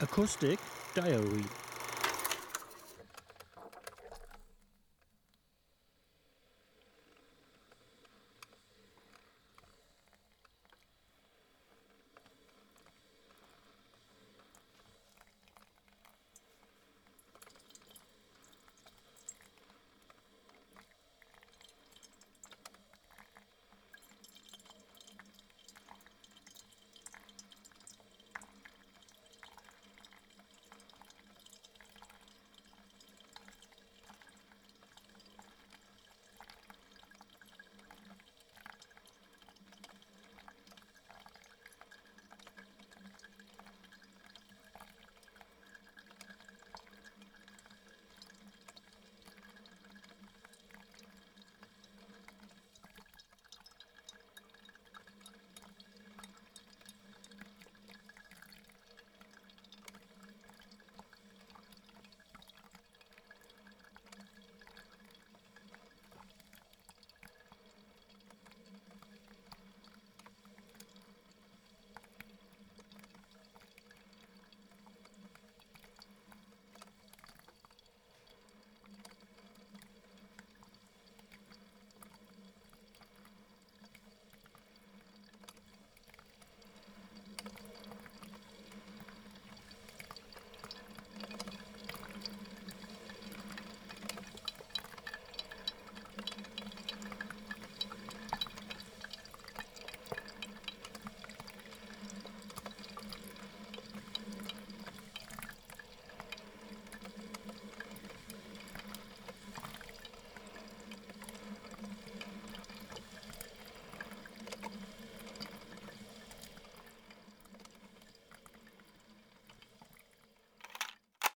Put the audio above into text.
Acoustic Diary.